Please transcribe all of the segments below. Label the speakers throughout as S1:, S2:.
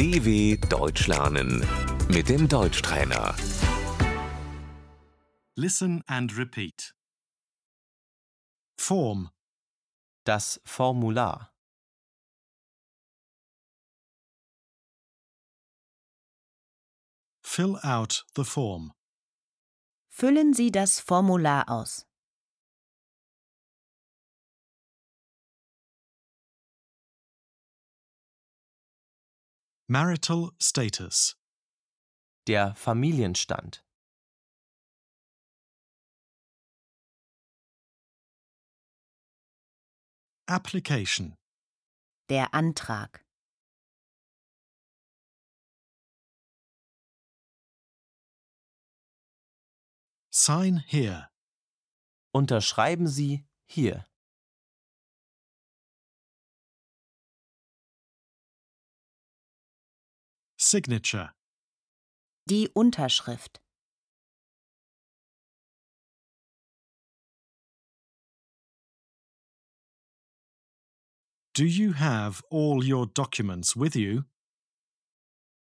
S1: DW Deutsch lernen mit dem Deutschtrainer.
S2: Listen and repeat. Form,
S3: Das Formular.
S2: fill out the form.
S4: Füllen Sie das Formular aus.
S2: Marital status,
S3: Der Familienstand.
S2: application,
S4: Der Antrag.
S2: sign here,
S3: Unterschreiben Sie hier.
S2: Signature,
S4: Die Unterschrift.
S2: Do you have all your documents with you?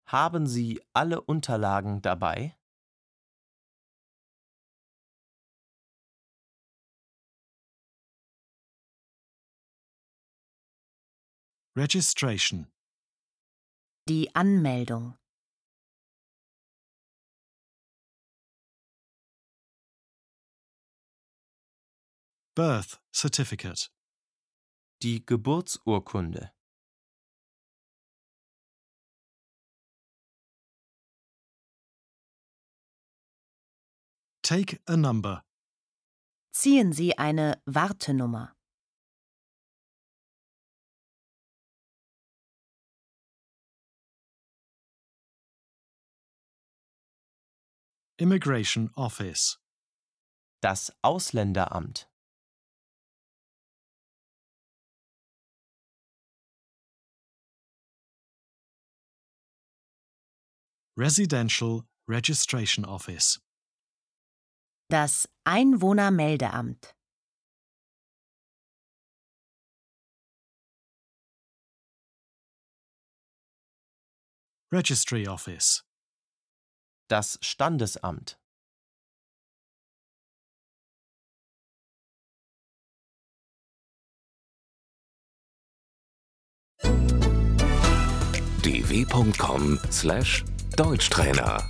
S3: Haben Sie alle Unterlagen dabei?
S2: Registration,
S4: Die Anmeldung.
S2: birth certificate,
S3: Die Geburtsurkunde.
S2: take a number,
S4: Ziehen Sie eine Wartenummer.
S2: Immigration office,
S3: Das Ausländeramt.
S2: residential registration office,
S4: Das Einwohnermeldeamt.
S2: registry office,
S3: Das Standesamt.
S1: dw.com/deutschtrainer